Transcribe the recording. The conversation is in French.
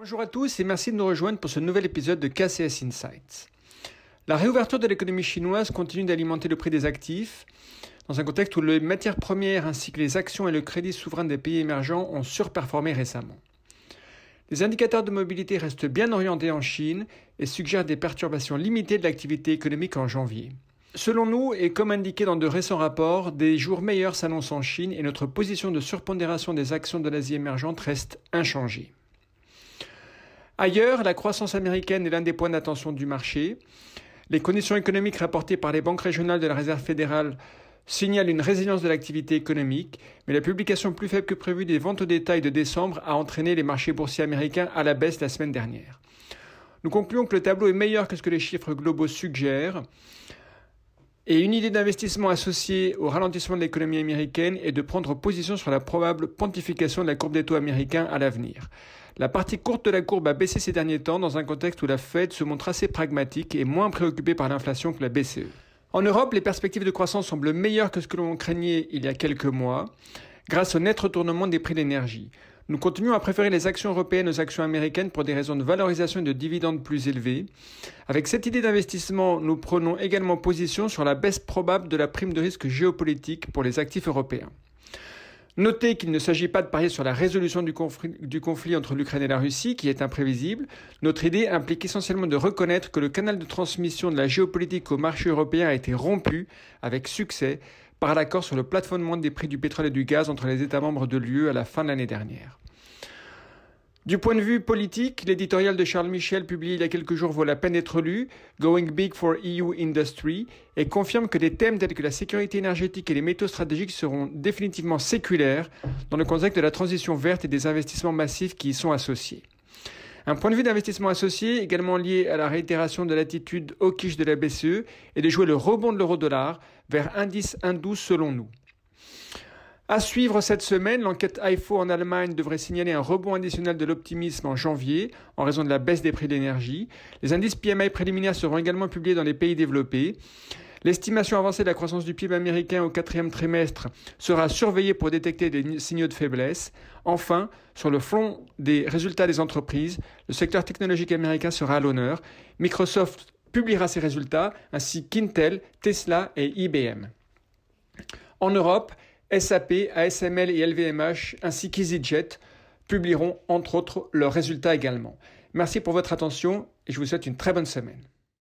Bonjour à tous et merci de nous rejoindre pour ce nouvel épisode de KCS Insights. La réouverture de l'économie chinoise continue d'alimenter le prix des actifs, dans un contexte où les matières premières ainsi que les actions et le crédit souverain des pays émergents ont surperformé récemment. Les indicateurs de mobilité restent bien orientés en Chine et suggèrent des perturbations limitées de l'activité économique en janvier. Selon nous, et comme indiqué dans de récents rapports, des jours meilleurs s'annoncent en Chine et notre position de surpondération des actions de l'Asie émergente reste inchangée. Ailleurs, la croissance américaine est l'un des points d'attention du marché. Les conditions économiques rapportées par les banques régionales de la Réserve fédérale signalent une résilience de l'activité économique, mais la publication plus faible que prévue des ventes au détail de décembre a entraîné les marchés boursiers américains à la baisse la semaine dernière. Nous concluons que le tableau est meilleur que ce que les chiffres globaux suggèrent. Et une idée d'investissement associée au ralentissement de l'économie américaine est de prendre position sur la probable pontification de la courbe des taux américains à l'avenir. La partie courte de la courbe a baissé ces derniers temps dans un contexte où la Fed se montre assez pragmatique et moins préoccupée par l'inflation que la BCE. En Europe, les perspectives de croissance semblent meilleures que ce que l'on craignait il y a quelques mois, grâce au net retournement des prix de. Nous continuons à préférer les actions européennes aux actions américaines pour des raisons de valorisation et de dividendes plus élevés. Avec cette idée d'investissement, nous prenons également position sur la baisse probable de la prime de risque géopolitique pour les actifs européens. Notez qu'il ne s'agit pas de parier sur la résolution du conflit, du conflit entre l'Ukraine et la Russie, qui est imprévisible. Notre idée implique essentiellement de reconnaître que le canal de transmission de la géopolitique au marché européen a été rompu avec succès par l'accord sur le plafonnement des prix du pétrole et du gaz entre les États membres de l'UE à la fin de l'année dernière. Du point de vue politique, l'éditorial de Charles Michel publié il y a quelques jours vaut la peine d'être lu, Going Big for EU Industry, et confirme que des thèmes tels que la sécurité énergétique et les métaux stratégiques seront définitivement séculaires dans le contexte de la transition verte et des investissements massifs qui y sont associés. Un point de vue d'investissement associé, également lié à la réitération de l'attitude hawkish de la BCE, est de jouer le rebond de l'euro-dollar vers indice 1,12 selon nous. À suivre cette semaine, l'enquête IFO en Allemagne devrait signaler un rebond additionnel de l'optimisme en janvier en raison de la baisse des prix de l'énergie. Les indices PMI préliminaires seront également publiés dans les pays développés. L'estimation avancée de la croissance du PIB américain au quatrième trimestre sera surveillée pour détecter des signaux de faiblesse. Enfin, sur le front des résultats des entreprises, le secteur technologique américain sera à l'honneur. Microsoft publiera ses résultats, ainsi qu'Intel, Tesla et IBM. En Europe, SAP, ASML et LVMH ainsi qu'EasyJet publieront entre autres leurs résultats également. Merci pour votre attention et je vous souhaite une très bonne semaine.